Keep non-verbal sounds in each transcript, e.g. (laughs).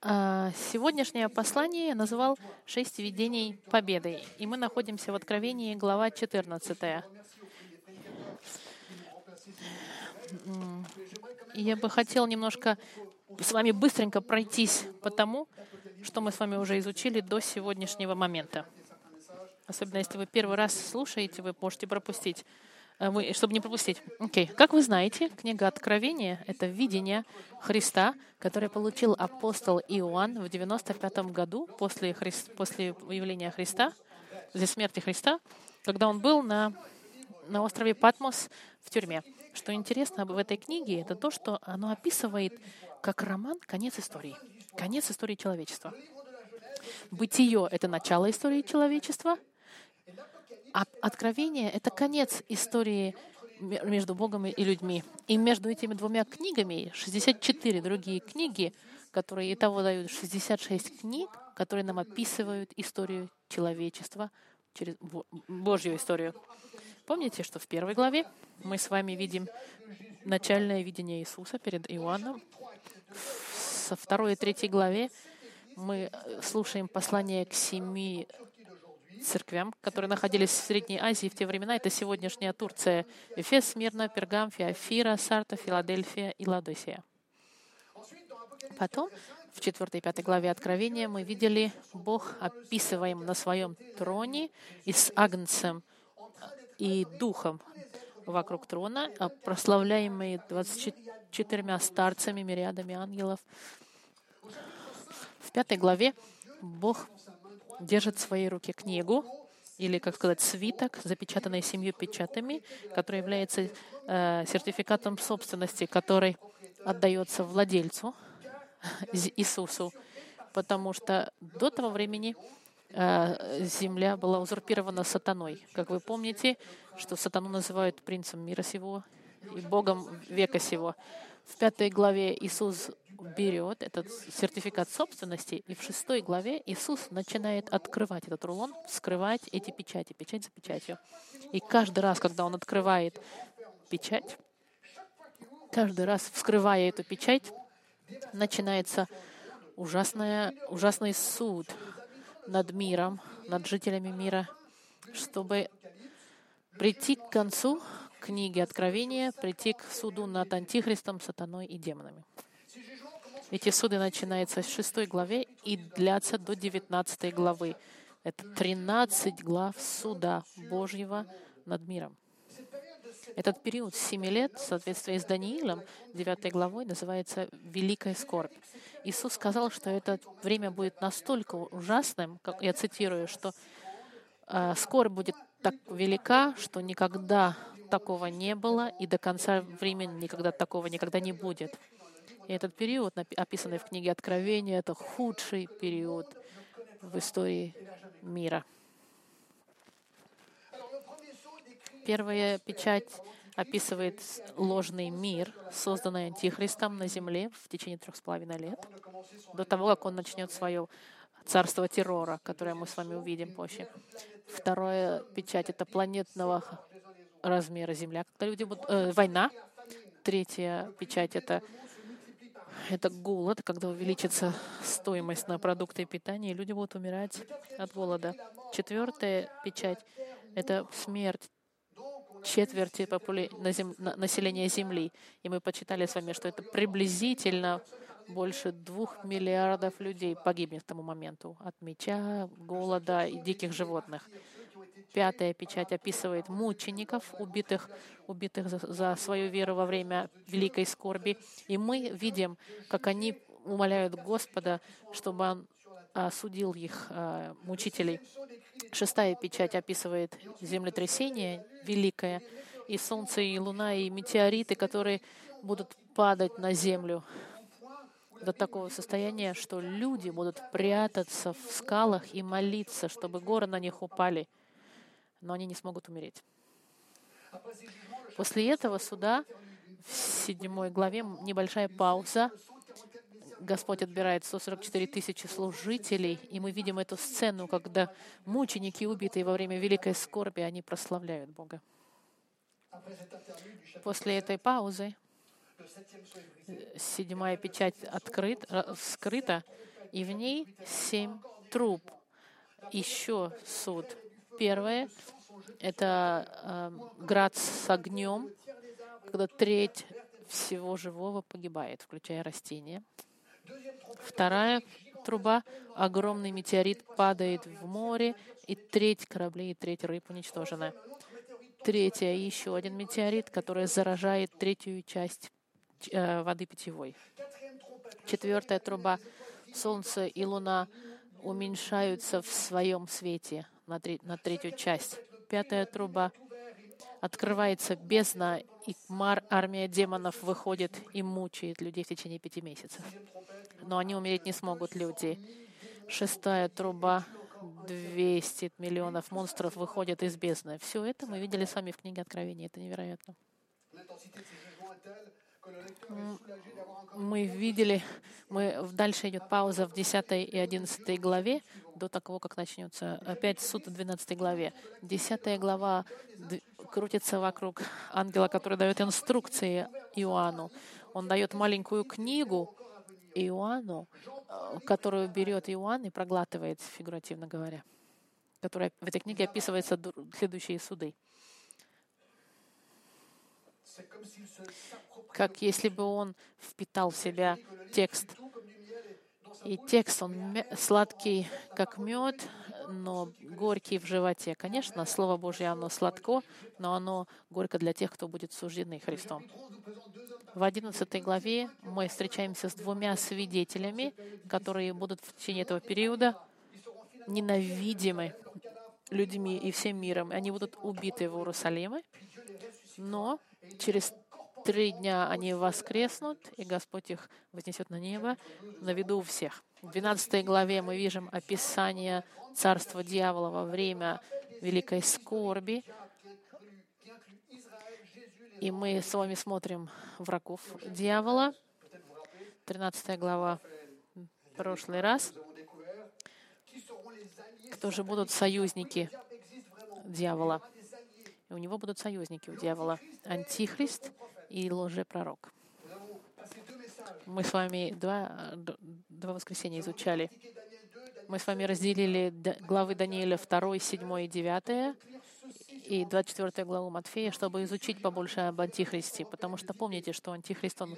А, Сегодняшнее послание я называл «Шесть видений победы». И мы находимся в Откровении, глава 14. М, И я бы хотел немножко с вами быстренько пройтись по тому, что мы с вами уже изучили до сегодняшнего момента. Особенно если вы первый раз слушаете, вы можете пропустить, чтобы не пропустить. Окей. Как вы знаете, книга Откровения — это видение Христа, которое получил апостол Иоанн в 95 году после, Хри- после явления Христа, после смерти Христа, когда он был на, на острове Патмос в тюрьме. Что интересно в этой книге, это то, что оно описывает как роман конец истории, конец истории человечества. Бытие — это начало истории человечества, а Откровение — это конец истории ме- между Богом и людьми. И между этими двумя книгами 64 другие книги, которые итого дают 66 книг, которые нам описывают историю человечества через Бо- Божью историю. Помните, что в первой главе мы с вами видим начальное видение Иисуса перед Иоанном. Со второй и третьей главе мы э, слушаем послание к семи церквям, которые находились в Средней Азии в те времена. Это сегодняшняя Турция. Эфес, Смирна, Пергам, Феофира, Сарта, Филадельфия и Ладосия. Потом, в 4 и 5 главе Откровения, мы видели Бог описываем на своем троне и с Агнцем и Духом вокруг трона, а прославляемые 24 старцами, мириадами ангелов. В пятой главе Бог держит в своей руке книгу, или, как сказать, свиток, запечатанный семью печатами, который является э, сертификатом собственности, который отдается владельцу, (laughs) Иисусу, потому что до того времени э, земля была узурпирована сатаной. Как вы помните, что сатану называют принцем мира сего и богом века сего. В пятой главе Иисус берет этот сертификат собственности, и в шестой главе Иисус начинает открывать этот рулон, вскрывать эти печати, печать за печатью. И каждый раз, когда он открывает печать, каждый раз вскрывая эту печать, начинается ужасная, ужасный суд над миром, над жителями мира, чтобы прийти к концу книги Откровения, прийти к суду над Антихристом, сатаной и демонами. Эти суды начинаются с 6 главе и длятся до 19 главы. Это 13 глав суда Божьего над миром. Этот период 7 лет, в соответствии с Даниилом, 9 главой, называется «Великая скорбь». Иисус сказал, что это время будет настолько ужасным, как я цитирую, что э, скорбь будет так велика, что никогда такого не было, и до конца времени никогда такого никогда не будет. И этот период, описанный в книге Откровения, это худший период в истории мира. Первая печать описывает ложный мир, созданный Антихристом на земле в течение трех с половиной лет, до того, как он начнет свое царство террора, которое мы с вами увидим позже. Вторая печать — это планетного размера Земля, когда люди будут... э, война. Третья печать — это это голод, когда увеличится стоимость на продукты питания, и люди будут умирать от голода. Четвертая печать — это смерть четверти популя... зем... на- населения Земли. И мы почитали с вами, что это приблизительно больше двух миллиардов людей погибнет к тому моменту от меча, голода и диких животных. Пятая печать описывает мучеников, убитых, убитых за, за свою веру во время великой скорби. И мы видим, как они умоляют Господа, чтобы Он осудил их, а, мучителей. Шестая печать описывает землетрясение великое, и солнце, и луна, и метеориты, которые будут падать на землю до такого состояния, что люди будут прятаться в скалах и молиться, чтобы горы на них упали, но они не смогут умереть. После этого суда в седьмой главе небольшая пауза. Господь отбирает 144 тысячи служителей, и мы видим эту сцену, когда мученики, убитые во время великой скорби, они прославляют Бога. После этой паузы седьмая печать открыт, вскрыта, и в ней семь труб. Еще суд. Первое — это э, град с огнем, когда треть всего живого погибает, включая растения. Вторая труба — огромный метеорит падает в море, и треть кораблей и треть рыб уничтожена. Третья — еще один метеорит, который заражает третью часть э, воды питьевой. Четвертая труба — Солнце и Луна уменьшаются в своем свете на, три, на третью часть. Пятая труба — открывается бездна, и мар, армия демонов выходит и мучает людей в течение пяти месяцев. Но они умереть не смогут, люди. Шестая труба 200 миллионов монстров выходят из бездны. Все это мы видели с вами в книге Откровения. Это невероятно. Мы видели, мы, дальше идет пауза в 10 и 11 главе, до того, как начнется опять суд в 12 главе. 10 глава крутится вокруг ангела, который дает инструкции Иоанну. Он дает маленькую книгу Иоанну, э, которую берет Иоанн и проглатывает, фигуративно говоря, которая в этой книге описывается следующие суды. Как если бы он впитал в себя текст. И текст, он сладкий, как мед, но горький в животе. Конечно, Слово Божье, оно сладко, но оно горько для тех, кто будет суждены Христом. В 11 главе мы встречаемся с двумя свидетелями, которые будут в течение этого периода ненавидимы людьми и всем миром. Они будут убиты в Иерусалиме, но через три дня они воскреснут, и Господь их вознесет на небо на виду у всех. В 12 главе мы видим описание царства дьявола во время великой скорби. И мы с вами смотрим врагов дьявола. 13 глава прошлый раз. Кто же будут союзники дьявола? И у него будут союзники у дьявола. Антихрист и лжепророк. Мы с вами два, два воскресенья изучали. Мы с вами разделили главы Даниила 2, 7 и 9 и 24 главу Матфея, чтобы изучить побольше об Антихристе. Потому что помните, что Антихрист, он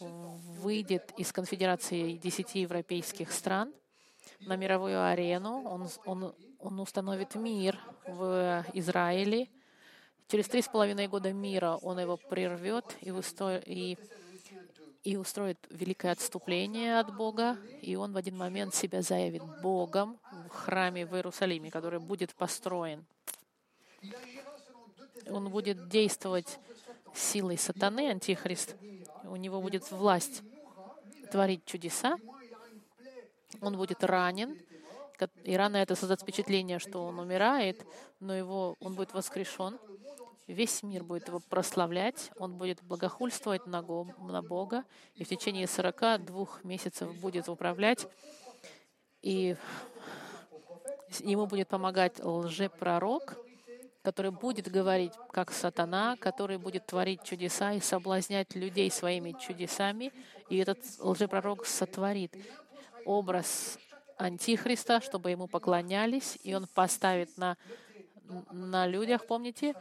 выйдет из конфедерации десяти европейских стран на мировую арену. Он, он, он установит мир в Израиле, Через три с половиной года мира он его прервет и, усто... и... и устроит великое отступление от Бога, и он в один момент себя заявит Богом в храме в Иерусалиме, который будет построен. Он будет действовать силой сатаны, антихрист. У него будет власть творить чудеса. Он будет ранен, и рано это создаст впечатление, что он умирает, но его, он будет воскрешен. Весь мир будет его прославлять, он будет благохульствовать на, на Бога, и в течение 42 месяцев будет управлять, и ему будет помогать лжепророк, который будет говорить как сатана, который будет творить чудеса и соблазнять людей своими чудесами, и этот лжепророк сотворит образ Антихриста, чтобы ему поклонялись, и он поставит на, на людях, помните,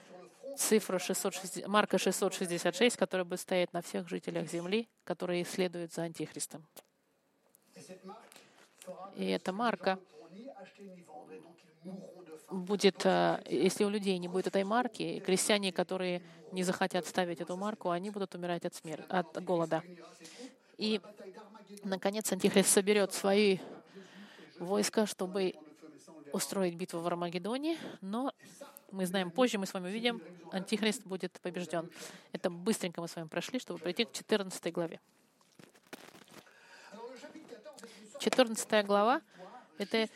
цифру 660, Марка 666, которая будет стоять на всех жителях Земли, которые следуют за Антихристом. И эта марка будет, э, если у людей не будет этой марки, крестьяне, которые не захотят ставить эту марку, они будут умирать от, смерти, от голода. И, наконец, Антихрист соберет свои войска, чтобы устроить битву в Армагеддоне, но мы знаем позже, мы с вами увидим, Антихрист будет побежден. Это быстренько мы с вами прошли, чтобы прийти к 14 главе. 14 глава — это,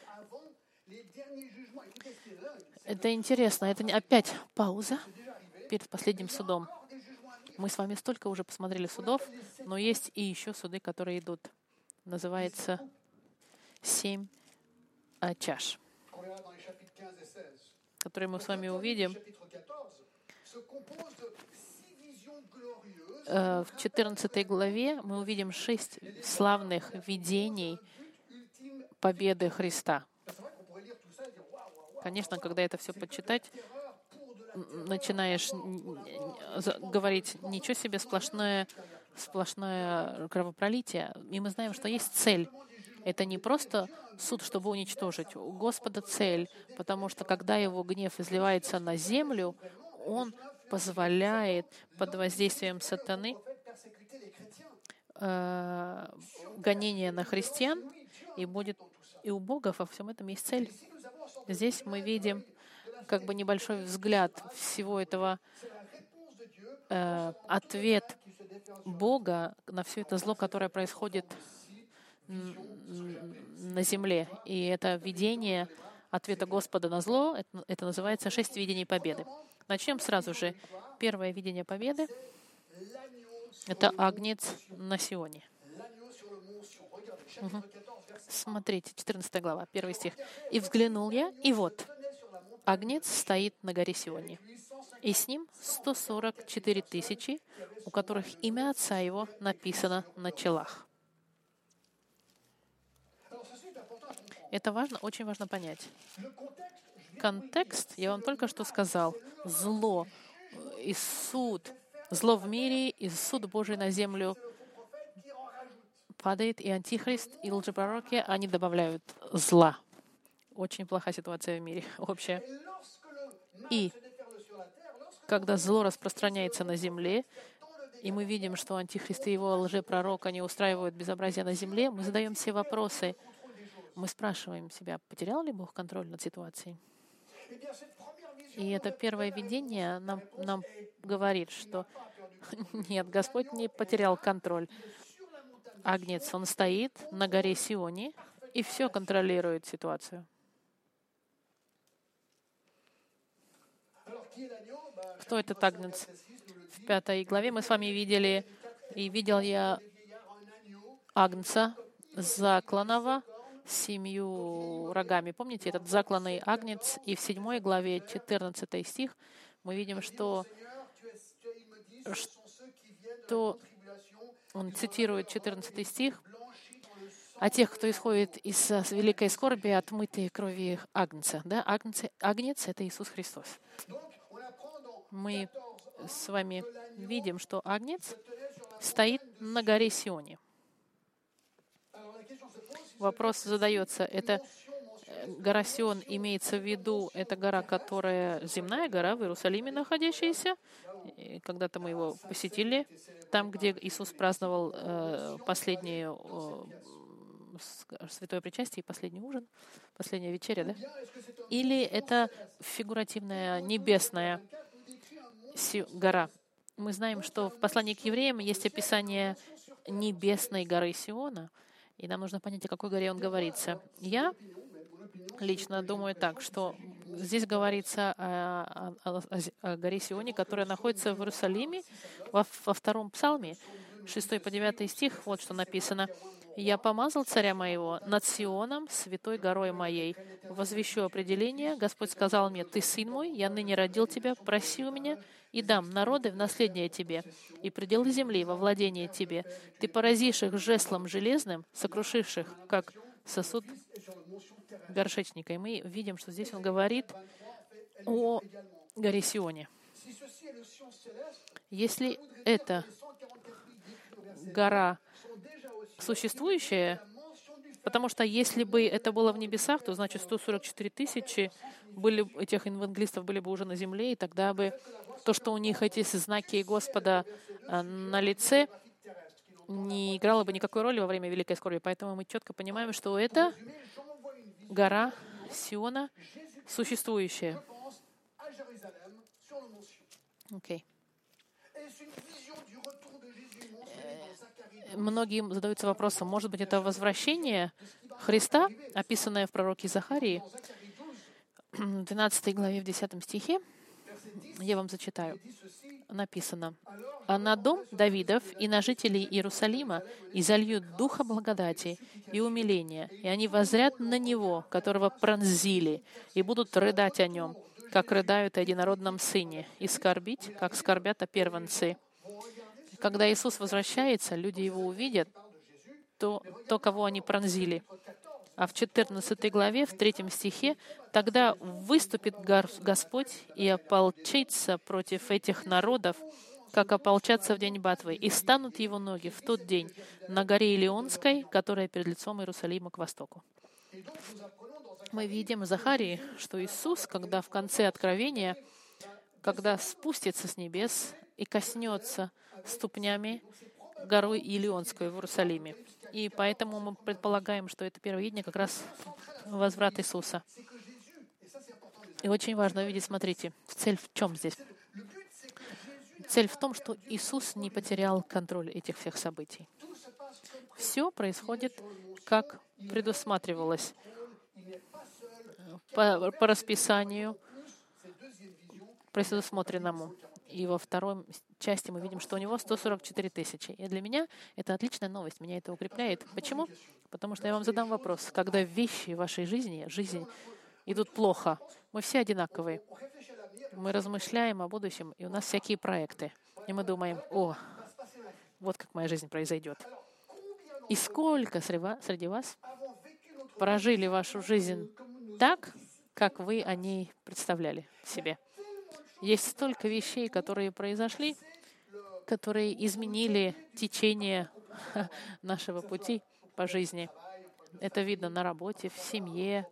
это интересно. Это не опять пауза перед последним судом. Мы с вами столько уже посмотрели судов, но есть и еще суды, которые идут. Называется семь а, чаш которые мы с вами увидим, э, в 14 главе мы увидим шесть славных видений победы Христа. Конечно, когда это все почитать, начинаешь говорить, ничего себе, сплошное, сплошное кровопролитие. И мы знаем, что есть цель. Это не просто суд, чтобы уничтожить. У Господа цель, потому что когда его гнев изливается на землю, он позволяет под воздействием сатаны э, гонение на христиан, и будет и у Бога во всем этом есть цель. Здесь мы видим как бы небольшой взгляд всего этого, э, ответ Бога на все это зло, которое происходит на земле. И это видение ответа Господа на зло, это, это называется шесть видений победы. Начнем сразу же. Первое видение победы — это агнец на Сионе. Угу. Смотрите, 14 глава, первый стих. «И взглянул я, и вот, агнец стоит на горе Сионе, и с ним 144 тысячи, у которых имя отца его написано на челах». Это важно, очень важно понять. Контекст, я вам только что сказал, зло и суд, зло в мире и суд Божий на землю падает, и антихрист, и лжепророки, они добавляют зла. Очень плохая ситуация в мире (laughs) общая. И когда зло распространяется на земле, и мы видим, что антихрист и его лжепророк, они устраивают безобразие на земле, мы задаем все вопросы — мы спрашиваем себя, потерял ли Бог контроль над ситуацией? И это первое видение нам, нам говорит, что (laughs) нет, Господь не потерял контроль. Агнец, он стоит на горе Сионе и все контролирует ситуацию. Кто этот агнец? В пятой главе мы с вами видели, и видел я агнца закланного семью рогами. Помните этот закланный агнец? И в 7 главе 14 стих мы видим, что, что он цитирует 14 стих, а тех, кто исходит из великой скорби, отмытые крови Агнца. Да? Агнец, агнец — это Иисус Христос. Мы с вами видим, что Агнец стоит на горе Сионе — вопрос задается, это э, гора Сион имеется в виду, это гора, которая земная гора в Иерусалиме находящаяся. Когда-то мы его посетили, там, где Иисус праздновал э, последнее э, святое причастие и последний ужин, последняя вечеря, да? Или это фигуративная небесная гора? Мы знаем, что в послании к евреям есть описание небесной горы Сиона — и нам нужно понять, о какой горе он говорится. Я лично думаю так, что здесь говорится о, о, о, о горе Сионе, которая находится в Иерусалиме, во, во втором псалме, 6 по 9 стих, вот что написано. «Я помазал царя моего над Сионом, святой горой моей. Возвещу определение. Господь сказал мне, ты сын мой, я ныне родил тебя, проси у меня, и дам народы в наследие тебе, и пределы земли во владение тебе. Ты поразишь их жеслом железным, сокрушишь их, как сосуд горшечника. И мы видим, что здесь он говорит о горе Сионе. Если это гора существующая, потому что если бы это было в небесах, то значит 144 тысячи были, этих евангелистов были бы уже на земле, и тогда бы то, что у них эти знаки Господа э, на лице, не играло бы никакой роли во время великой скорби. Поэтому мы четко понимаем, что это гора Сиона существующая. Okay. Многим задаются вопросом, может быть, это возвращение Христа, описанное в пророке Захарии, (clears throat) в 12 главе, в 10 стихе. Я вам зачитаю. Написано. «А на дом Давидов и на жителей Иерусалима изольют духа благодати и умиления, и они возрят на Него, которого пронзили, и будут рыдать о Нем, как рыдают о единородном Сыне, и скорбить, как скорбят о первенцы». Когда Иисус возвращается, люди Его увидят, то, то кого они пронзили. А в 14 главе, в 3 стихе, тогда выступит Господь и ополчится против этих народов, как ополчаться в день батвы, и станут его ноги в тот день на горе Илионской, которая перед лицом Иерусалима к востоку. Мы видим в Захарии, что Иисус, когда в конце Откровения, когда спустится с небес и коснется ступнями горой Илионской в Иерусалиме. И поэтому мы предполагаем, что это первое видение как раз возврат Иисуса. И очень важно увидеть, смотрите, цель в чем здесь? Цель в том, что Иисус не потерял контроль этих всех событий. Все происходит, как предусматривалось по, по расписанию, предусмотренному. И во второй части мы видим, что у него 144 тысячи. И для меня это отличная новость, меня это укрепляет. Почему? Потому что я вам задам вопрос. Когда вещи в вашей жизни, жизнь идут плохо, мы все одинаковые. Мы размышляем о будущем, и у нас всякие проекты. И мы думаем, о, вот как моя жизнь произойдет. И сколько среди вас прожили вашу жизнь так, как вы о ней представляли себе. Есть столько вещей, которые произошли, которые изменили течение (laughs) нашего пути по жизни. Это видно на работе, в семье,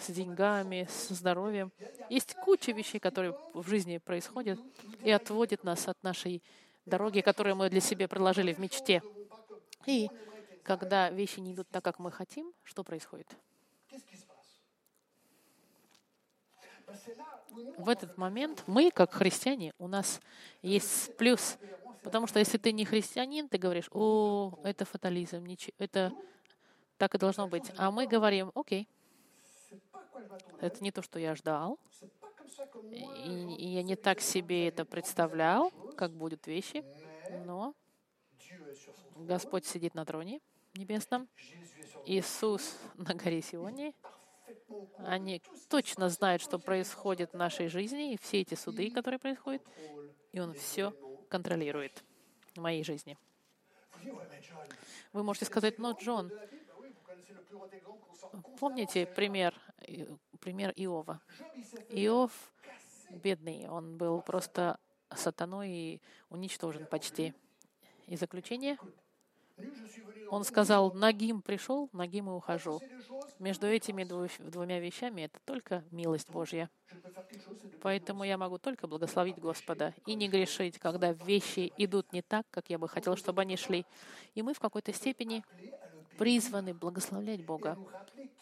с деньгами, с здоровьем. Есть куча вещей, которые в жизни происходят и отводят нас от нашей дороги, которую мы для себя предложили в мечте. И когда вещи не идут так, как мы хотим, что происходит? В этот момент мы, как христиане, у нас есть плюс. Потому что если ты не христианин, ты говоришь, о, это фатализм, ничего, это так и должно быть. А мы говорим, окей, это не то, что я ждал, и, я не так себе это представлял, как будут вещи, но Господь сидит на троне небесном, Иисус на горе Сионе, они точно знают, что происходит в нашей жизни, и все эти суды, которые происходят, и Он все контролирует в моей жизни. Вы можете сказать, но Джон, помните пример, пример Иова? Иов бедный, он был просто сатаной и уничтожен почти. И заключение — он сказал, Нагим пришел, Нагим и ухожу. Между этими двумя вещами это только милость Божья. Поэтому я могу только благословить Господа и не грешить, когда вещи идут не так, как я бы хотел, чтобы они шли. И мы в какой-то степени призваны благословлять Бога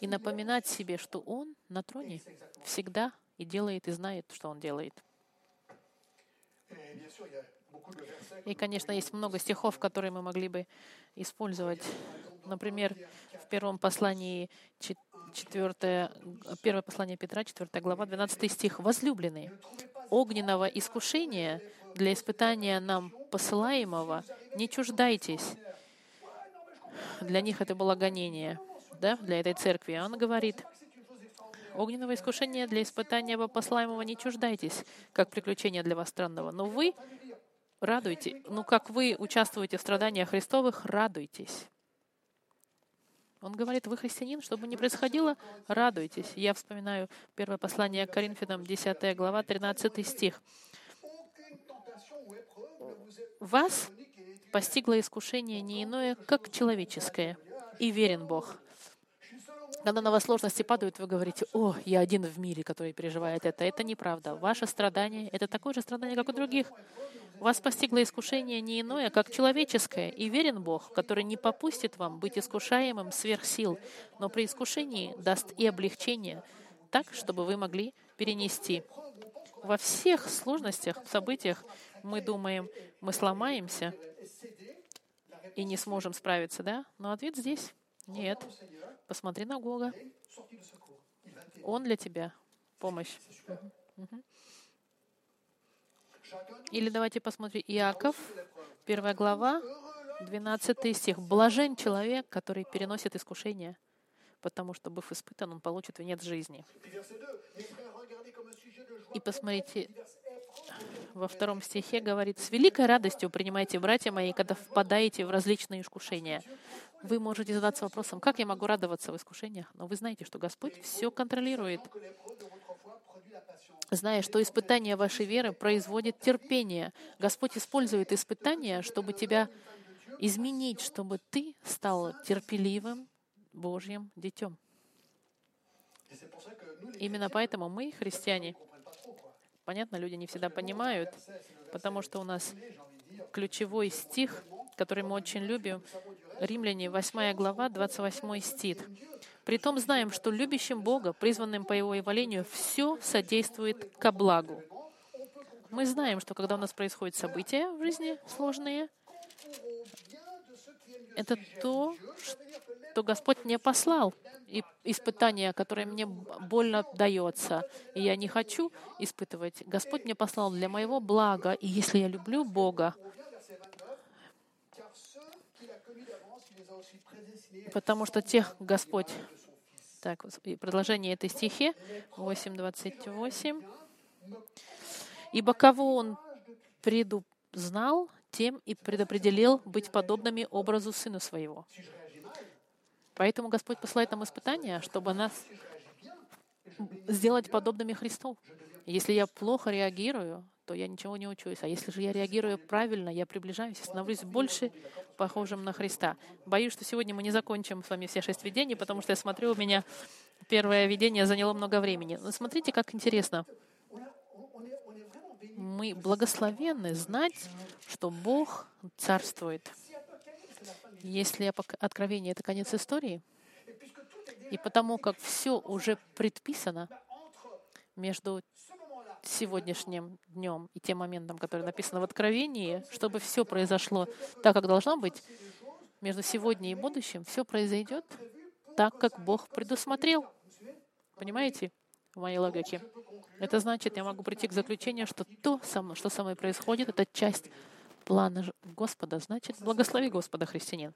и напоминать себе, что Он на троне всегда и делает, и знает, что Он делает. И, конечно, есть много стихов, которые мы могли бы использовать. Например, в первом послании 4, первое послание Петра, 4 глава, 12 стих. «Возлюбленные, огненного искушения для испытания нам посылаемого не чуждайтесь». Для них это было гонение, да, для этой церкви. Он говорит, огненного искушения для испытания посылаемого не чуждайтесь, как приключение для вас странного. Но вы радуйте. Ну, как вы участвуете в страданиях Христовых, радуйтесь. Он говорит, вы христианин, что бы ни происходило, радуйтесь. Я вспоминаю первое послание к Коринфянам, 10 глава, 13 стих. Вас постигло искушение не иное, как человеческое, и верен Бог. Когда на вас сложности падают, вы говорите, о, я один в мире, который переживает это. Это неправда. Ваше страдание — это такое же страдание, как у других. Вас постигло искушение не иное, как человеческое, и верен Бог, который не попустит вам быть искушаемым сверх сил, но при искушении даст и облегчение, так, чтобы вы могли перенести. Во всех сложностях, событиях мы думаем, мы сломаемся и не сможем справиться, да? Но ответ здесь — нет. Посмотри на Бога. Он для тебя помощь. Или давайте посмотрим Иаков, первая глава, 12 стих. «Блажен человек, который переносит искушение, потому что, быв испытан, он получит венец жизни». И посмотрите, во втором стихе говорит, «С великой радостью принимайте, братья мои, когда впадаете в различные искушения». Вы можете задаться вопросом, как я могу радоваться в искушениях? Но вы знаете, что Господь все контролирует. Зная, что испытание вашей веры производит терпение. Господь использует испытания, чтобы тебя изменить, чтобы ты стал терпеливым Божьим детем. Именно поэтому мы, христиане, понятно, люди не всегда понимают, потому что у нас ключевой стих, который мы очень любим, Римляне, 8 глава, 28 стих. «Притом знаем, что любящим Бога, призванным по Его явлению, все содействует ко благу». Мы знаем, что когда у нас происходят события в жизни сложные, это то, что Господь мне послал, и испытание, которое мне больно дается, и я не хочу испытывать. Господь мне послал для моего блага, и если я люблю Бога, потому что тех Господь... Так, продолжение этой стихи, 8.28. «Ибо кого Он предузнал, тем и предопределил быть подобными образу Сыну Своего». Поэтому Господь посылает нам испытания, чтобы нас сделать подобными Христу. Если я плохо реагирую, то я ничего не учусь. А если же я реагирую правильно, я приближаюсь и становлюсь больше похожим на Христа. Боюсь, что сегодня мы не закончим с вами все шесть видений, потому что я смотрю, у меня первое видение заняло много времени. Но смотрите, как интересно. Мы благословенны знать, что Бог царствует. Если откровение — это конец истории, и потому как все уже предписано между сегодняшним днем и тем моментом, который написан в Откровении, чтобы все произошло так, как должно быть, между сегодня и будущим, все произойдет так, как Бог предусмотрел. Понимаете? В моей логике. Это значит, я могу прийти к заключению, что то, что со мной происходит, это часть плана Господа. Значит, благослови Господа, христианин.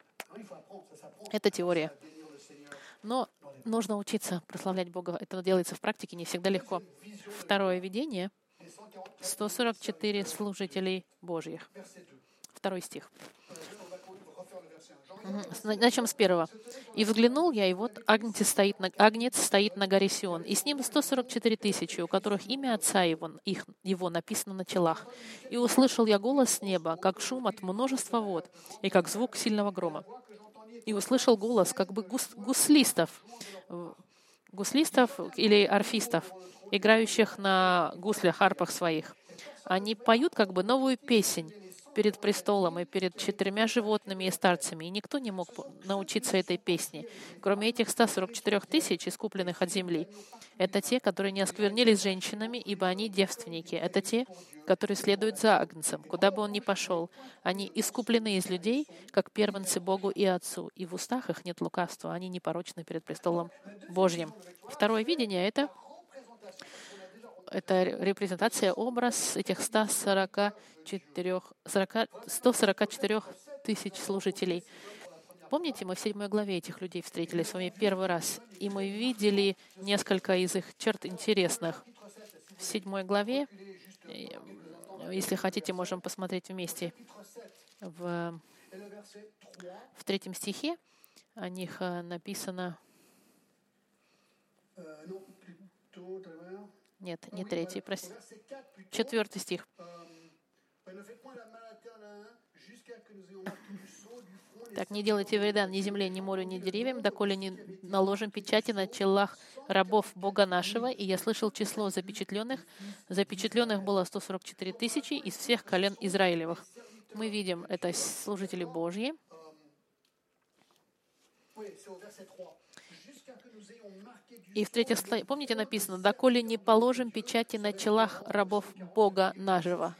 Это теория. Но нужно учиться прославлять Бога. Это делается в практике не всегда легко. Второе видение. 144 служителей Божьих. Второй стих. Начнем с первого. «И взглянул я, и вот агнец стоит на, агнец стоит на горе Сион, и с ним 144 тысячи, у которых имя Отца его, их, его написано на челах. И услышал я голос с неба, как шум от множества вод, и как звук сильного грома и услышал голос как бы гус, гуслистов, гуслистов или арфистов, играющих на гуслях, арпах своих. Они поют как бы новую песнь перед престолом и перед четырьмя животными и старцами, и никто не мог научиться этой песне, кроме этих 144 тысяч, искупленных от земли. Это те, которые не осквернились женщинами, ибо они девственники. Это те, которые следуют за Агнцем, куда бы он ни пошел. Они искуплены из людей, как первенцы Богу и Отцу, и в устах их нет лукавства, они непорочны перед престолом Божьим. Второе видение — это это репрезентация, образ этих 144, 40, 144 тысяч служителей. Помните, мы в седьмой главе этих людей встретили с вами первый раз, и мы видели несколько из их черт интересных. В седьмой главе, э, если хотите, можем посмотреть вместе. В, в третьем стихе о них э, написано нет, не третий, прости. Четвертый стих. Так, не делайте вреда ни земле, ни морю, ни деревьям, доколе не наложим печати на челах рабов Бога нашего. И я слышал число запечатленных. Запечатленных было 144 тысячи из всех колен Израилевых. Мы видим, это служители Божьи. И в-третьих, помните написано, «Доколе не положим печати на челах рабов Бога нашего».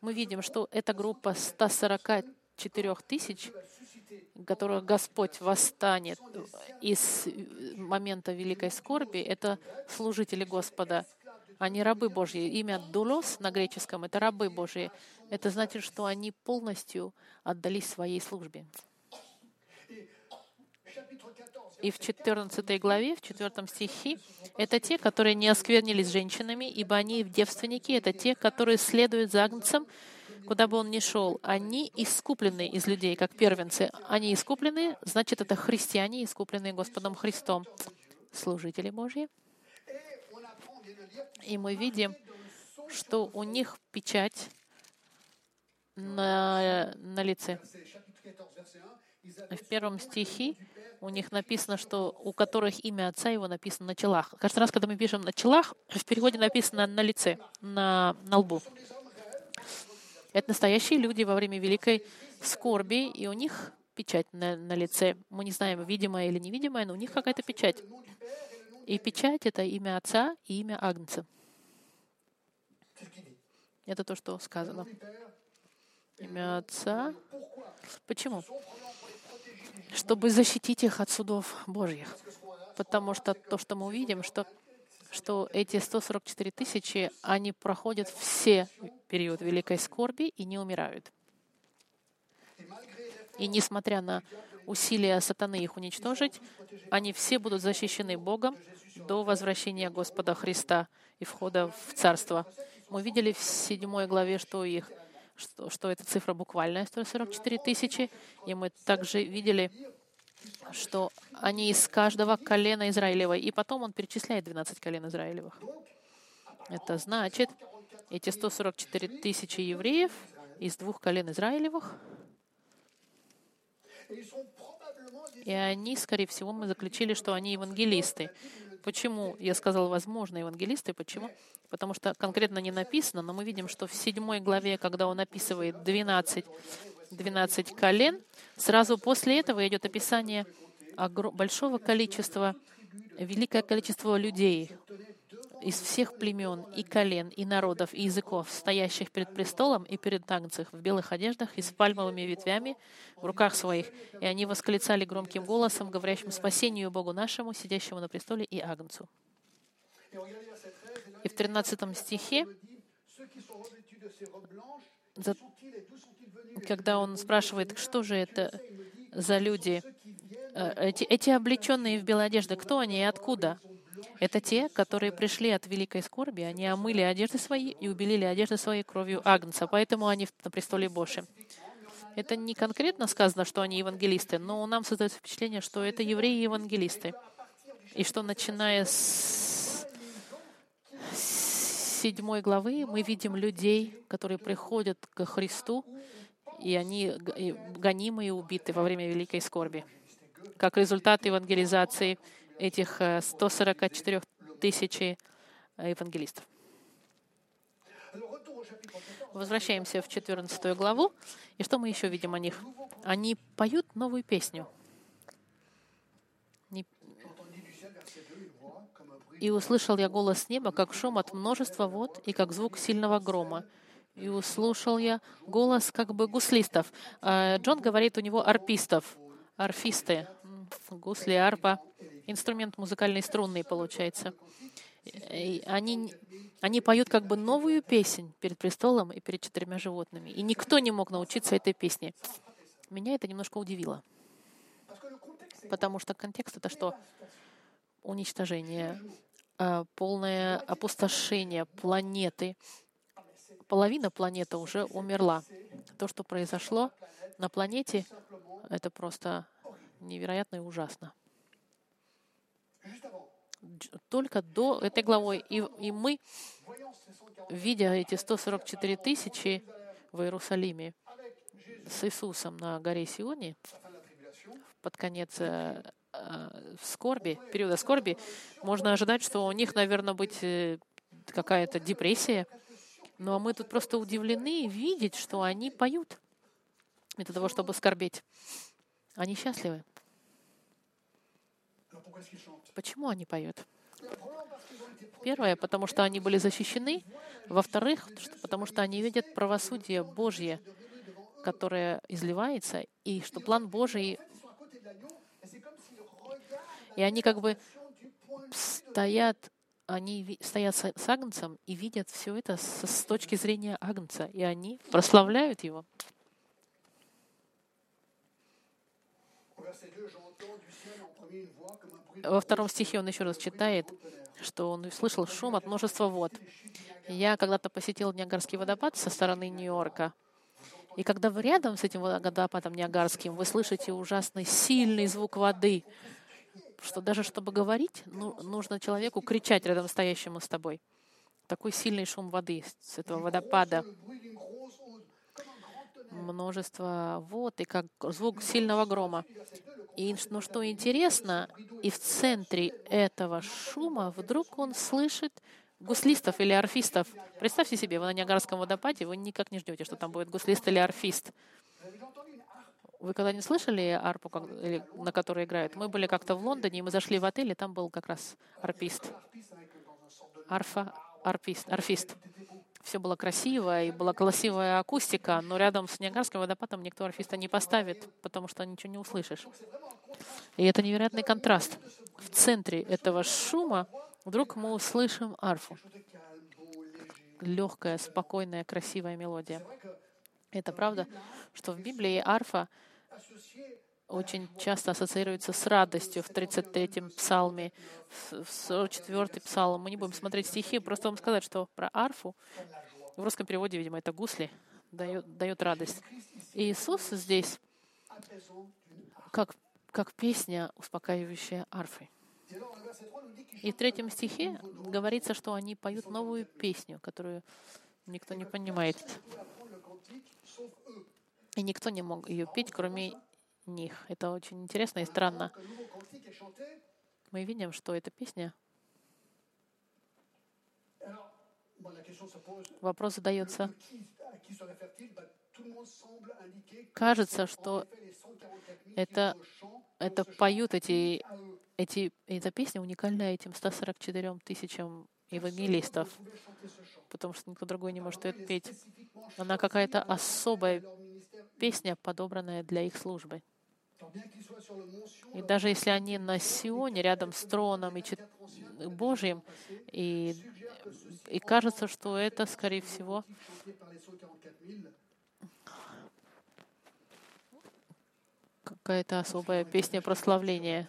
Мы видим, что эта группа 144 тысяч, которых Господь восстанет из момента великой скорби, это служители Господа, они рабы Божьи. Имя Дулос на греческом — это рабы Божьи. Это значит, что они полностью отдались своей службе. И в 14 главе, в 4 стихе, это те, которые не осквернились женщинами, ибо они девственники, это те, которые следуют за Агнцем, куда бы он ни шел, они искуплены из людей, как первенцы. Они искуплены, значит, это христиане, искупленные Господом Христом, служители Божьи. И мы видим, что у них печать на, на лице. В первом стихе у них написано, что у которых имя отца его написано на челах. Каждый раз, когда мы пишем на челах, в переводе написано на лице, на, на лбу. Это настоящие люди во время великой скорби, и у них печать на, на лице. Мы не знаем, видимая или невидимая, но у них какая-то печать. И печать — это имя Отца и имя Агнца. Это то, что сказано. Имя Отца. Почему? Чтобы защитить их от судов Божьих. Потому что то, что мы увидим, что, что эти 144 тысячи, они проходят все период великой скорби и не умирают. И несмотря на усилия сатаны их уничтожить, они все будут защищены Богом до возвращения Господа Христа и входа в Царство. Мы видели в седьмой главе, что их что, что эта цифра буквальная, 144 тысячи. И мы также видели, что они из каждого колена Израилева. И потом он перечисляет 12 колен Израилевых. Это значит, эти 144 тысячи евреев из двух колен Израилевых, и они, скорее всего, мы заключили, что они евангелисты. Почему я сказал, возможно, евангелисты? Почему? Потому что конкретно не написано, но мы видим, что в седьмой главе, когда он описывает 12, 12 колен, сразу после этого идет описание большого количества, великое количество людей, из всех племен и колен, и народов, и языков, стоящих перед престолом и перед Агнцем в белых одеждах и с пальмовыми ветвями в руках своих. И они восклицали громким голосом, говорящим спасению Богу нашему, сидящему на престоле и Агнцу. И в 13 стихе, когда он спрашивает, что же это за люди, э, эти, эти облеченные в белой одежды, кто они и откуда? Это те, которые пришли от великой скорби, они омыли одежды свои и убелили одежды свои кровью Агнца, поэтому они на престоле Божьем. Это не конкретно сказано, что они евангелисты, но нам создается впечатление, что это евреи-евангелисты. И что начиная с седьмой главы мы видим людей, которые приходят к Христу, и они гонимы и убиты во время великой скорби. Как результат евангелизации этих 144 э, тысяч э, евангелистов. Возвращаемся в 14 главу. И что мы еще видим о них? Они поют новую песню. «И услышал я голос неба, как шум от множества вод и как звук сильного грома. И услышал я голос как бы гуслистов». Э, Джон говорит у него арпистов, арфисты, гусли, арпа инструмент музыкальный струнный получается. И они, они поют как бы новую песнь перед престолом и перед четырьмя животными. И никто не мог научиться этой песне. Меня это немножко удивило. Потому что контекст — это что? Уничтожение, а, полное опустошение планеты. Половина планеты уже умерла. То, что произошло на планете, это просто невероятно и ужасно только до этой главы. И, и мы, видя эти 144 тысячи в Иерусалиме с Иисусом на горе Сионе, под конец э, э, скорби, периода скорби, можно ожидать, что у них, наверное, быть э, какая-то депрессия. Но мы тут просто удивлены видеть, что они поют вместо того, чтобы скорбеть. Они счастливы. Почему они поют? Первое, потому что они были защищены. Во-вторых, потому что они видят правосудие Божье, которое изливается, и что план Божий... И они как бы стоят, они стоят с Агнцем и видят все это с, точки зрения Агнца, и они прославляют его. Во втором стихе он еще раз читает, что он слышал шум от множества вод. Я когда-то посетил Ниагарский водопад со стороны Нью-Йорка, И когда вы рядом с этим водопадом Ниагарским, вы слышите ужасный сильный звук воды, что даже чтобы говорить, ну, нужно человеку кричать рядом стоящему с тобой. Такой сильный шум воды с этого водопада. Множество вод и как звук сильного грома. И ну, что интересно, и в центре этого шума вдруг он слышит гуслистов или арфистов. Представьте себе, вы на Ниагарском водопаде, вы никак не ждете, что там будет гуслист или арфист. Вы когда не слышали арпу, как, или, на которой играют? Мы были как-то в Лондоне, и мы зашли в отель, и там был как раз арпист. Арфа, арпист, арфист. Все было красиво, и была красивая акустика, но рядом с Ниагарским водопадом никто арфиста не поставит, потому что ничего не услышишь. И это невероятный контраст. В центре этого шума вдруг мы услышим арфу. Легкая, спокойная, красивая мелодия. Это правда, что в Библии арфа очень часто ассоциируется с радостью в 33-м псалме, в 44-й псалм. Мы не будем смотреть стихи, просто вам сказать, что про арфу в русском переводе, видимо, это гусли, дает, дает радость. И Иисус здесь как, как песня, успокаивающая арфы. И в третьем стихе говорится, что они поют новую песню, которую никто не понимает. И никто не мог ее петь, кроме них. Это очень интересно и странно. Мы видим, что эта песня Вопрос задается. Кажется, что это, это поют эти, эти, эта песня уникальная этим 144 тысячам евангелистов, потому что никто другой не может ее петь. Она какая-то особая песня, подобранная для их службы. И даже если они на Сионе, рядом с троном и Божьим, и, и кажется, что это, скорее всего, какая-то особая песня прославления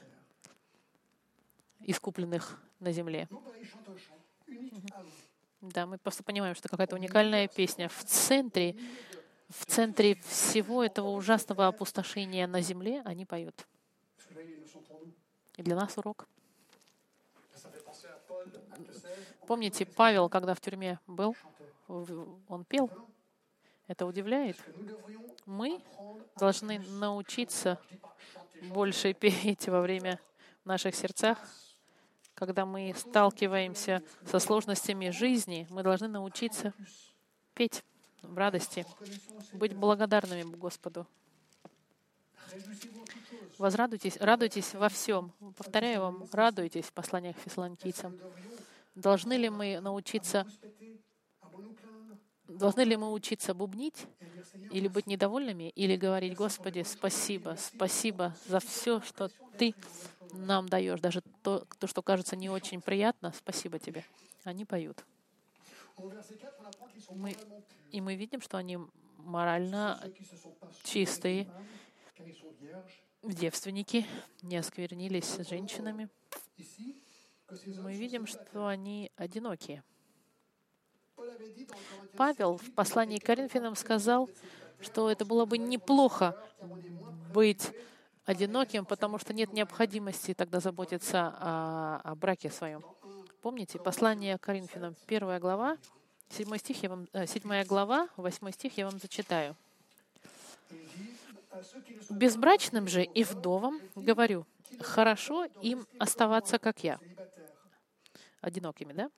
искупленных на земле. Да, мы просто понимаем, что какая-то уникальная песня. В центре в центре всего этого ужасного опустошения на земле они поют. И для нас урок. Помните, Павел, когда в тюрьме был, он пел. Это удивляет. Мы должны научиться больше петь во время наших сердцах. Когда мы сталкиваемся со сложностями жизни, мы должны научиться петь в радости, быть благодарными Господу. Возрадуйтесь, радуйтесь во всем. Повторяю вам, радуйтесь в посланиях фессалоникийцам. Должны ли мы научиться Должны ли мы учиться бубнить или быть недовольными, или говорить, Господи, спасибо, спасибо за все, что Ты нам даешь, даже то, то, что кажется не очень приятно, спасибо Тебе. Они поют. Мы, и мы видим, что они морально чистые, девственники, не осквернились с женщинами. Мы видим, что они одинокие. Павел в послании к Коринфянам сказал, что это было бы неплохо быть одиноким, потому что нет необходимости тогда заботиться о, о браке своем. Помните, послание Коринфянам, первая глава, седьмой стих я вам, э, седьмая глава, восьмой стих я вам зачитаю. «Безбрачным же и вдовам говорю, хорошо им оставаться, как я». Одинокими, да?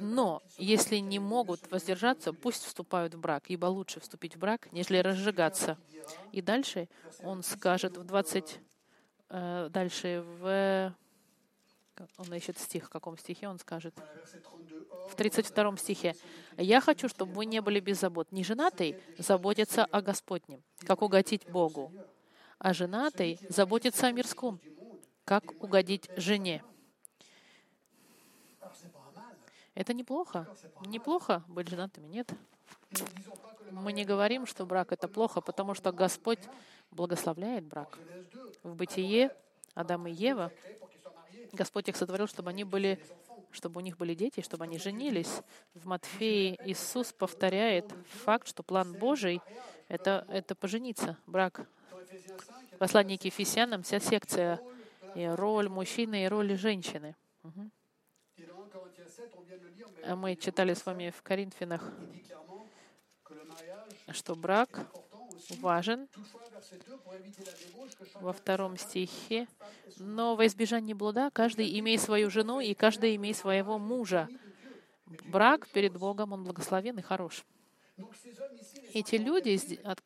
Но если не могут воздержаться, пусть вступают в брак, ибо лучше вступить в брак, нежели разжигаться. И дальше он скажет в 20, э, дальше в он ищет стих, в каком стихе он скажет. В 32 стихе. «Я хочу, чтобы вы не были без забот. Не женатый заботится о Господнем, как угодить Богу, а женатый заботится о мирском, как угодить жене». Это неплохо. Неплохо быть женатыми, нет? Мы не говорим, что брак — это плохо, потому что Господь благословляет брак. В Бытие Адам и Ева Господь их сотворил, чтобы они были чтобы у них были дети, чтобы они женились. В Матфеи Иисус повторяет факт, что план Божий — это, это пожениться, брак. В послании к Ефесянам вся секция и роль мужчины, и роль женщины. Угу. Мы читали с вами в Коринфянах, что брак важен во втором стихе. Но во избежание блуда каждый имеет свою жену, и каждый имеет своего мужа. Брак перед Богом, он благословен и хорош. Эти люди,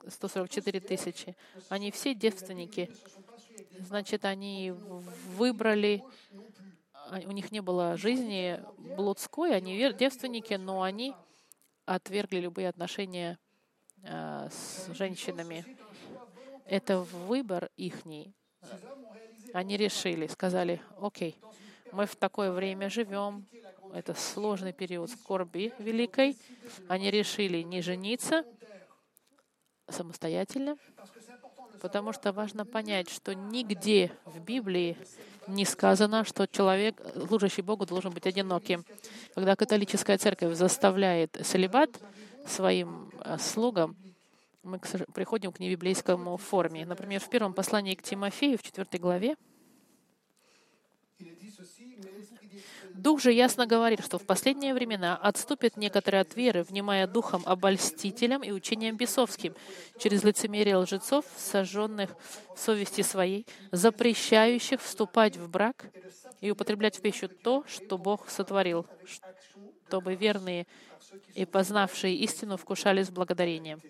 144 тысячи, они все девственники. Значит, они выбрали, а, у них не было жизни блудской, они девственники, но они отвергли любые отношения а, с женщинами. Это выбор ихний. Они решили, сказали, окей, мы в такое время живем, это сложный период скорби великой. Они решили не жениться самостоятельно, потому что важно понять, что нигде в Библии не сказано, что человек, служащий Богу, должен быть одиноким. Когда католическая церковь заставляет целебат своим э, слугам, мы приходим к небиблейскому форме. Например, в первом послании к Тимофею, в 4 главе, Дух же ясно говорит, что в последние времена отступят некоторые от веры, внимая духом обольстителям и учением бесовским, через лицемерие лжецов, сожженных в совести своей, запрещающих вступать в брак и употреблять в пищу то, что Бог сотворил, чтобы верные и познавшие истину вкушали с благодарением.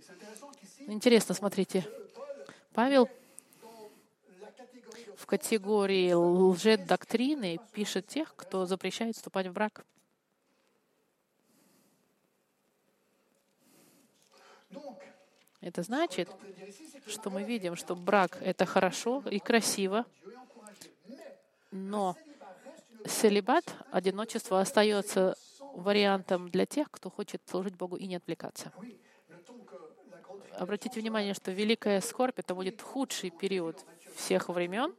Интересно, смотрите. Павел в категории лжедоктрины пишет тех, кто запрещает вступать в брак. Это значит, что мы видим, что брак — это хорошо и красиво, но целебат, одиночество остается вариантом для тех, кто хочет служить Богу и не отвлекаться. Обратите внимание, что великая скорбь — это будет худший период всех времен,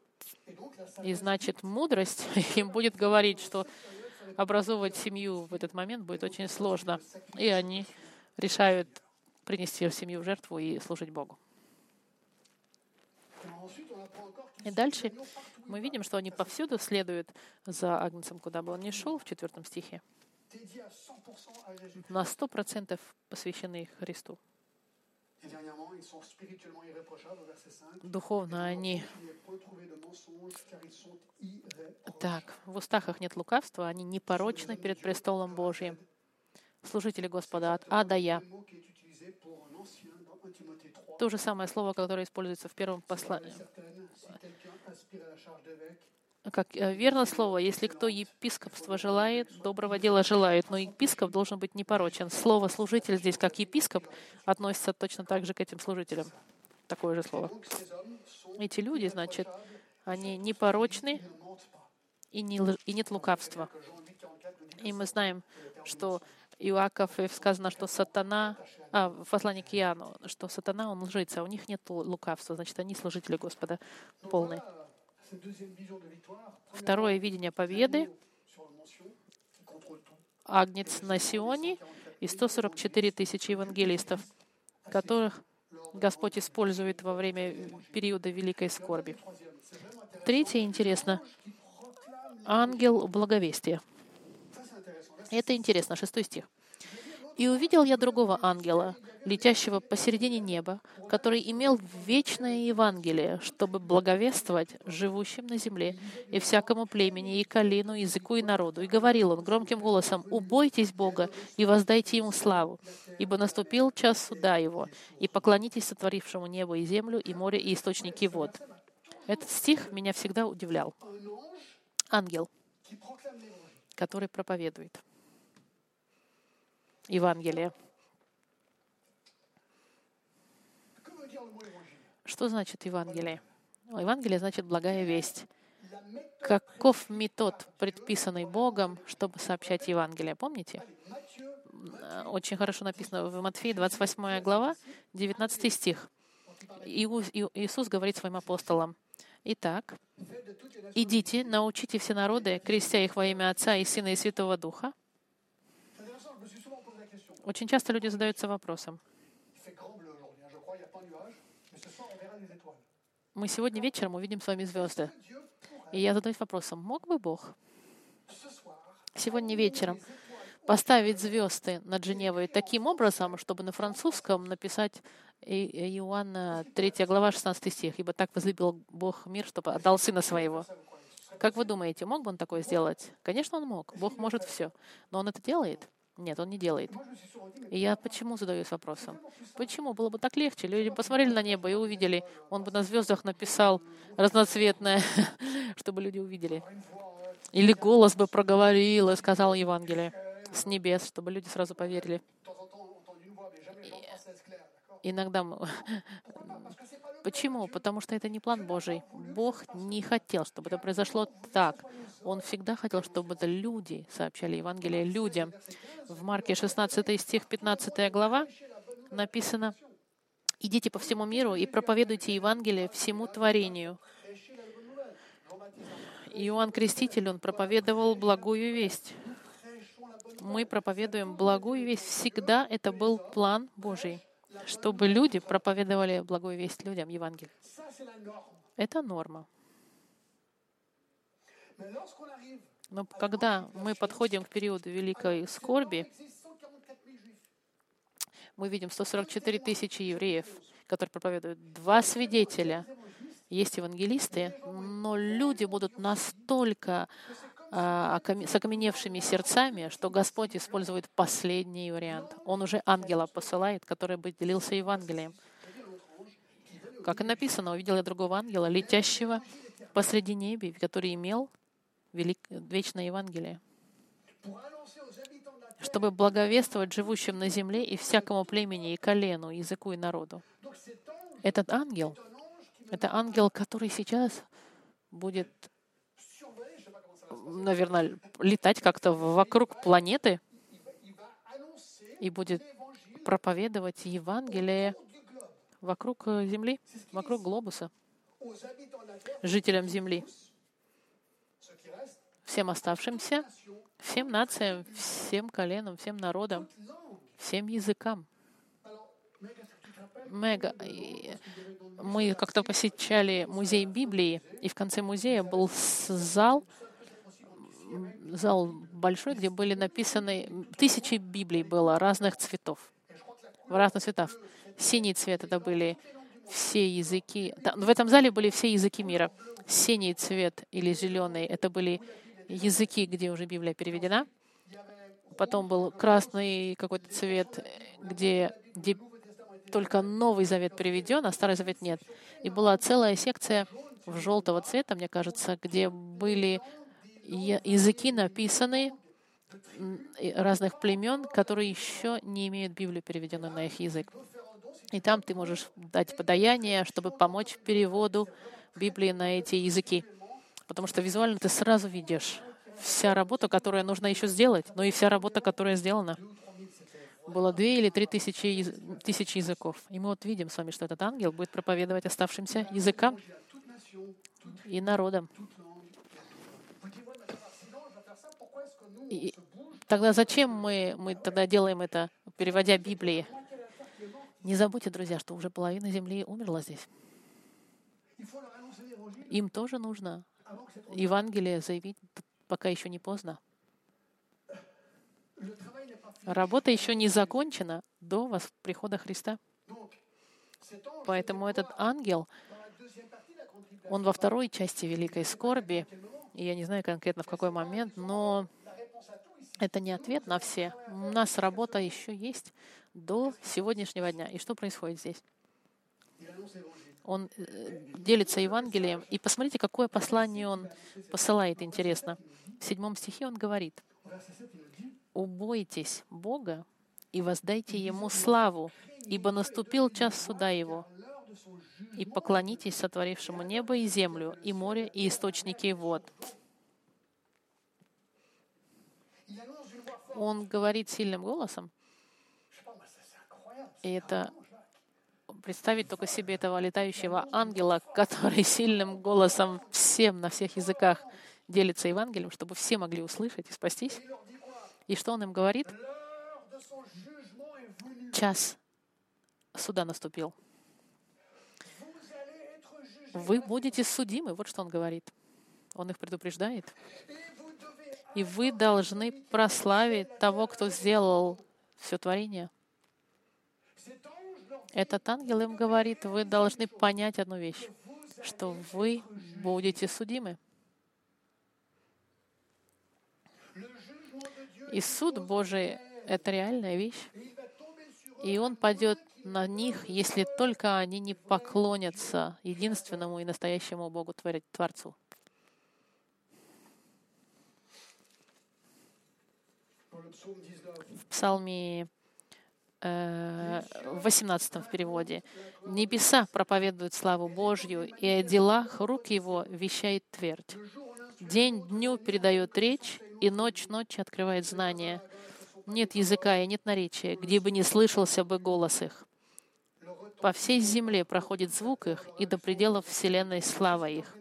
и значит, мудрость (laughs) им будет говорить, что образовывать семью в этот момент будет очень сложно. И они решают принести семью в жертву и служить Богу. И дальше мы видим, что они повсюду следуют за Агнцем, куда бы он ни шел, в четвертом стихе. На сто процентов посвящены Христу. Духовно они... Так, в устах их нет лукавства, они непорочны перед престолом Божьим. Служители Господа от А до Я. То же самое слово, которое используется в первом послании как э, верно слово, если кто епископство желает, доброго дела желает, но епископ должен быть непорочен. Слово «служитель» здесь, как епископ, относится точно так же к этим служителям. Такое же слово. Эти люди, значит, они непорочны и, не, и нет лукавства. И мы знаем, что Иаков сказано, что сатана, а, в послании к Иоанну, что сатана, он лжец, а у них нет лукавства, значит, они служители Господа полные. Второе видение победы Агнец на Сионе и 144 тысячи евангелистов, которых Господь использует во время периода великой скорби. Третье интересно. Ангел благовестия. Это интересно, шестой стих. «И увидел я другого ангела, летящего посередине неба, который имел вечное Евангелие, чтобы благовествовать живущим на земле и всякому племени, и калину, языку и народу. И говорил он громким голосом, «Убойтесь Бога и воздайте Ему славу, ибо наступил час суда Его, и поклонитесь сотворившему небо и землю, и море, и источники вод». Этот стих меня всегда удивлял. Ангел, который проповедует Евангелие. Что значит Евангелие? Евангелие значит благая весть. Каков метод, предписанный Богом, чтобы сообщать Евангелие? Помните? Очень хорошо написано в Матфея 28 глава, 19 стих. Иисус говорит своим апостолам, Итак, идите, научите все народы, крестя их во имя Отца и Сына и Святого Духа. Очень часто люди задаются вопросом. Мы сегодня вечером увидим с вами звезды. И я задаюсь вопросом, мог бы Бог сегодня вечером поставить звезды над Женевой таким образом, чтобы на французском написать Иоанна 3 глава 16 стих, «Ибо так возлюбил Бог мир, чтобы отдал Сына Своего». Как вы думаете, мог бы он такое сделать? Конечно, он мог. Бог может все. Но он это делает? Нет, он не делает. И я почему задаюсь вопросом? Почему? Было бы так легче. Люди посмотрели на небо и увидели. Он бы на звездах написал разноцветное, (laughs) чтобы люди увидели. Или голос бы проговорил и сказал Евангелие с небес, чтобы люди сразу поверили. Иногда мы... (laughs) Почему? Потому что это не план Божий. Бог не хотел, чтобы это произошло так. Он всегда хотел, чтобы это люди сообщали Евангелие людям. В Марке 16 стих, 15 глава написано, «Идите по всему миру и проповедуйте Евангелие всему творению». Иоанн Креститель, он проповедовал благую весть. Мы проповедуем благую весть. Всегда это был план Божий чтобы люди проповедовали благую весть людям, Евангелие. Это норма. Но когда мы подходим к периоду великой скорби, мы видим 144 тысячи евреев, которые проповедуют. Два свидетеля. Есть евангелисты, но люди будут настолько с окаменевшими сердцами, что Господь использует последний вариант. Он уже ангела посылает, который бы делился Евангелием. Как и написано, увидел я другого ангела, летящего посреди неба, который имел велик... вечное Евангелие, чтобы благовествовать живущим на земле и всякому племени, и колену, языку и народу. Этот ангел, это ангел, который сейчас будет наверное, летать как-то вокруг планеты и будет проповедовать Евангелие вокруг э, Земли, вокруг глобуса, жителям Земли, всем оставшимся, всем нациям, всем коленам, всем народам, всем языкам. Мега. Мы как-то посещали музей Библии, и в конце музея был зал, зал большой, где были написаны тысячи Библий было разных цветов, в разных цветах. Синий цвет это были все языки. В этом зале были все языки мира. Синий цвет или зеленый это были языки, где уже Библия переведена. Потом был красный какой-то цвет, где, где только Новый Завет переведен, а Старый Завет нет. И была целая секция в желтого цвета, мне кажется, где были языки написаны разных племен, которые еще не имеют Библию переведенную на их язык. И там ты можешь дать подаяние, чтобы помочь переводу Библии на эти языки. Потому что визуально ты сразу видишь вся работа, которая нужно еще сделать, но и вся работа, которая сделана. Было две или три тысячи, тысячи языков. И мы вот видим с вами, что этот ангел будет проповедовать оставшимся языкам и народам. И тогда зачем мы, мы тогда делаем это, переводя Библии? Не забудьте, друзья, что уже половина Земли умерла здесь. Им тоже нужно Евангелие заявить, пока еще не поздно. Работа еще не закончена до вас прихода Христа. Поэтому этот ангел, он во второй части великой скорби, и я не знаю конкретно в какой момент, но это не ответ на все. У нас работа еще есть до сегодняшнего дня. И что происходит здесь? Он э, делится Евангелием. И посмотрите, какое послание он посылает, интересно. В седьмом стихе он говорит, «Убойтесь Бога и воздайте Ему славу, ибо наступил час суда Его, и поклонитесь сотворившему небо и землю, и море, и источники вод». Он говорит сильным голосом. И это представить только себе этого летающего ангела, который сильным голосом всем на всех языках делится Евангелием, чтобы все могли услышать и спастись. И что он им говорит? Час суда наступил. Вы будете судимы, вот что он говорит. Он их предупреждает. И вы должны прославить того, кто сделал все творение. Этот ангел им говорит, вы должны понять одну вещь, что вы будете судимы. И суд Божий — это реальная вещь. И он пойдет на них, если только они не поклонятся единственному и настоящему Богу Творцу. В Псалме э, 18 в переводе. «Небеса проповедуют славу Божью, и о делах рук Его вещает твердь. День дню передает речь, и ночь ночи открывает знание. Нет языка и нет наречия, где бы не слышался бы голос их. По всей земле проходит звук их, и до пределов вселенной слава их.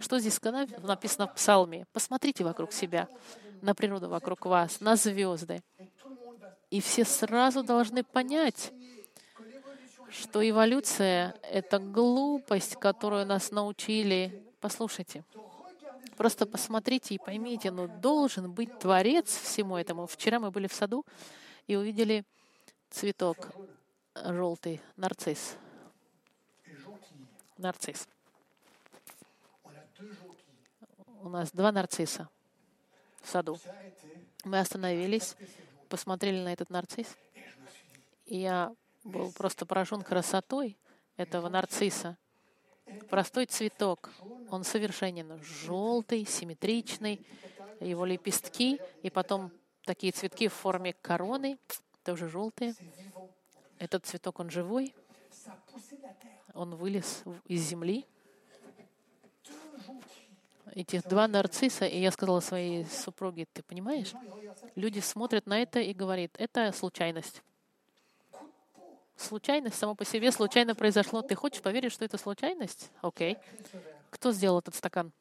Что здесь написано в Псалме? Посмотрите вокруг себя, на природу вокруг вас, на звезды. И все сразу должны понять, что эволюция — это глупость, которую нас научили. Послушайте, Просто посмотрите и поймите, ну должен быть Творец всему этому. Вчера мы были в саду и увидели цветок желтый, нарцисс. Нарцисс. У нас два нарцисса саду. Мы остановились, посмотрели на этот нарцисс, и я был просто поражен красотой этого нарцисса. Простой цветок, он совершенен, желтый, симметричный, его лепестки, и потом такие цветки в форме короны, тоже желтые. Этот цветок, он живой, он вылез из земли. Этих два нарцисса, и я сказала своей супруге, ты понимаешь, люди смотрят на это и говорят, это случайность случайность само по себе случайно произошло. Ты хочешь поверить, что это случайность? Окей. Кто сделал этот стакан?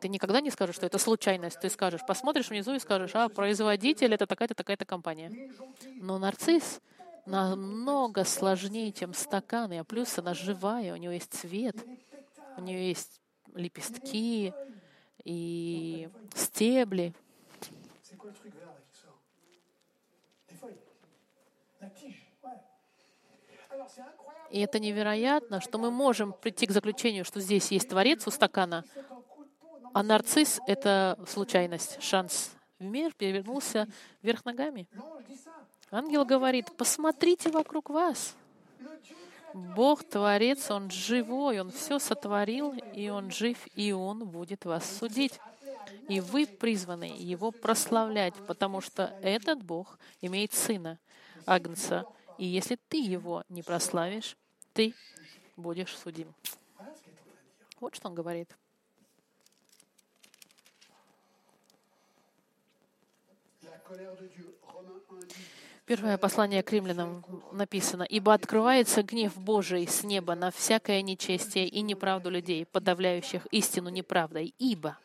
Ты никогда не скажешь, что это случайность. Ты скажешь, посмотришь внизу и скажешь, а, производитель — это такая-то, такая-то компания. Но нарцисс намного сложнее, чем стакан, а плюс она живая, у нее есть цвет, у нее есть лепестки и стебли. И это невероятно, что мы можем прийти к заключению, что здесь есть Творец у стакана, а нарцисс — это случайность, шанс. Мир перевернулся вверх ногами. Ангел говорит, посмотрите вокруг вас. Бог Творец, Он живой, Он все сотворил, и Он жив, и Он будет вас судить. И вы призваны Его прославлять, потому что этот Бог имеет Сына, Агнца, и если ты его не прославишь, ты будешь судим. Вот что он говорит. Первое послание к римлянам написано, «Ибо открывается гнев Божий с неба на всякое нечестие и неправду людей, подавляющих истину неправдой, ибо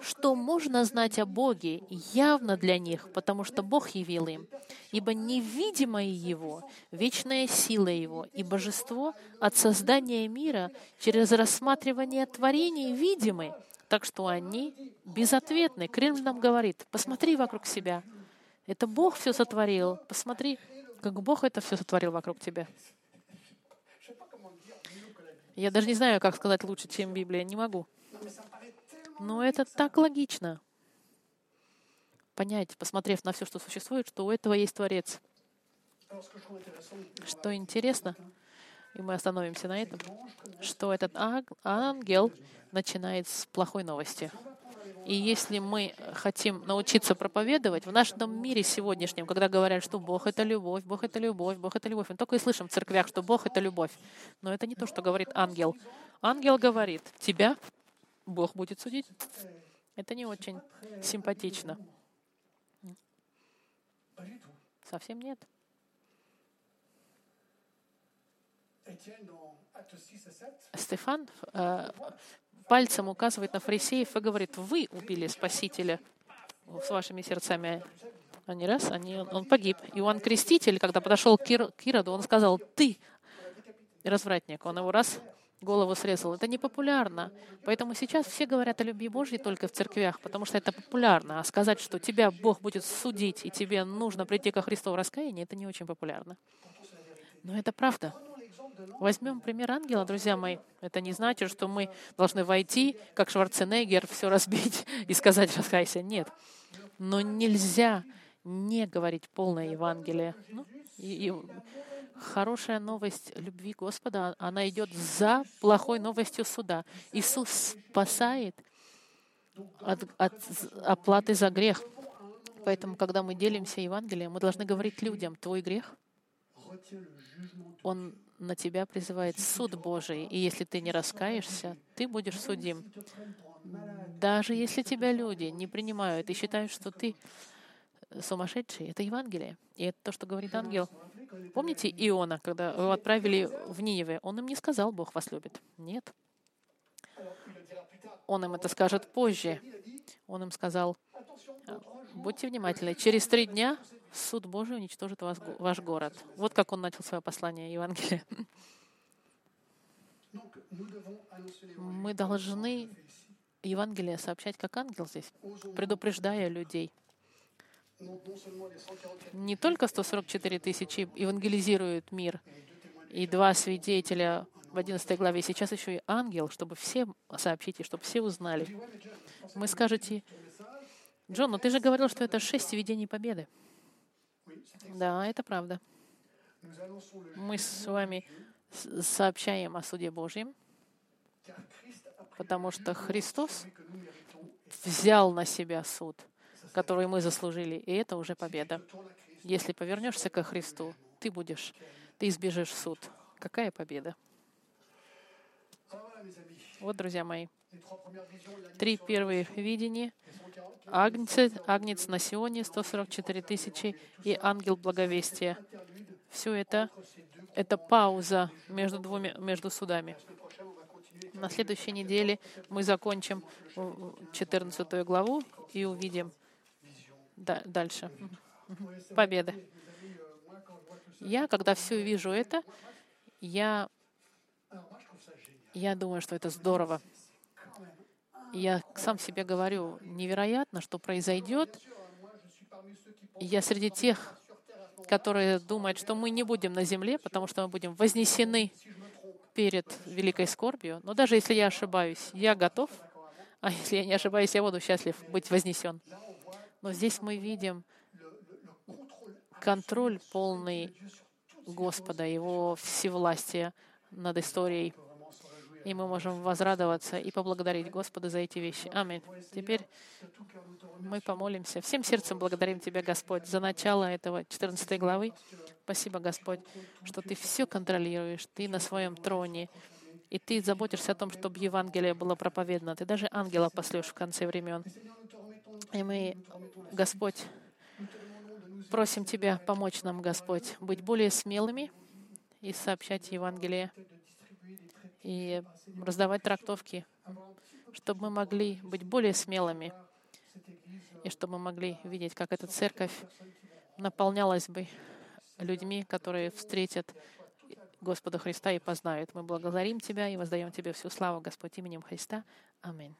что можно знать о Боге явно для них, потому что Бог явил им. Ибо невидимое Его, вечная сила Его и божество от создания мира через рассматривание творений видимы, так что они безответны. Крым нам говорит, посмотри вокруг себя. Это Бог все сотворил. Посмотри, как Бог это все сотворил вокруг тебя. Я даже не знаю, как сказать лучше, чем Библия. Не могу. Но это так логично. Понять, посмотрев на все, что существует, что у этого есть Творец. Что интересно, и мы остановимся на этом, что этот ангел начинает с плохой новости. И если мы хотим научиться проповедовать в нашем мире сегодняшнем, когда говорят, что Бог — это любовь, Бог — это любовь, Бог — это любовь, мы только и слышим в церквях, что Бог — это любовь. Но это не то, что говорит ангел. Ангел говорит, тебя Бог будет судить. Это не очень симпатично. Совсем нет. Стефан э, пальцем указывает на фарисеев и говорит, вы убили Спасителя с вашими сердцами. Они раз, они, он погиб. Иоанн Креститель, когда подошел к Ироду, он сказал, ты развратник. Он его раз голову срезал. Это не популярно. Поэтому сейчас все говорят о любви Божьей только в церквях, потому что это популярно. А сказать, что тебя Бог будет судить, и тебе нужно прийти ко Христу в раскаянии, это не очень популярно. Но это правда. Возьмем пример ангела, друзья мои. Это не значит, что мы должны войти, как Шварценеггер, все разбить и сказать «раскайся». Нет. Но нельзя не говорить полное Евангелие. Ну, и, и хорошая новость любви Господа, она идет за плохой новостью суда. Иисус спасает от, от оплаты за грех. Поэтому, когда мы делимся Евангелием, мы должны говорить людям, твой грех, он на тебя призывает суд Божий. И если ты не раскаешься, ты будешь судим. Даже если тебя люди не принимают и считают, что ты сумасшедший, это Евангелие. И это то, что говорит ангел. Помните Иона, когда его отправили в Ниневе? Он им не сказал, Бог вас любит. Нет. Он им это скажет позже. Он им сказал, будьте внимательны, через три дня суд Божий уничтожит вас, ваш город. Вот как он начал свое послание Евангелия. Мы должны Евангелие сообщать как ангел здесь, предупреждая людей. Не только 144 тысячи евангелизируют мир, и два свидетеля в 11 главе, сейчас еще и ангел, чтобы все сообщить, чтобы все узнали. Мы скажете, Джон, ну ты же говорил, что это шесть видений победы. Да, это правда. Мы с вами сообщаем о суде Божьем, потому что Христос взял на себя суд, который мы заслужили, и это уже победа. Если повернешься ко Христу, ты будешь, ты избежишь суд. Какая победа? Вот, друзья мои, три первые видения Агнец, Агнец на Сионе, 144 тысячи, и Ангел Благовестия. Все это — это пауза между, двумя, между судами. На следующей неделе мы закончим 14 главу и увидим дальше. Победа. Я, когда все вижу это, я, я думаю, что это здорово я сам себе говорю, невероятно, что произойдет. Я среди тех, которые думают, что мы не будем на земле, потому что мы будем вознесены перед великой скорбью. Но даже если я ошибаюсь, я готов. А если я не ошибаюсь, я буду счастлив быть вознесен. Но здесь мы видим контроль полный Господа, Его всевластия над историей и мы можем возрадоваться и поблагодарить Господа за эти вещи. Аминь. Теперь мы помолимся. Всем сердцем благодарим Тебя, Господь, за начало этого 14 главы. Спасибо, Господь, что Ты все контролируешь, Ты на своем троне, и Ты заботишься о том, чтобы Евангелие было проповедано. Ты даже ангела послешь в конце времен. И мы, Господь, просим Тебя помочь нам, Господь, быть более смелыми и сообщать Евангелие и раздавать трактовки, чтобы мы могли быть более смелыми, и чтобы мы могли видеть, как эта церковь наполнялась бы людьми, которые встретят Господа Христа и познают. Мы благодарим Тебя и воздаем Тебе всю славу, Господь, именем Христа. Аминь.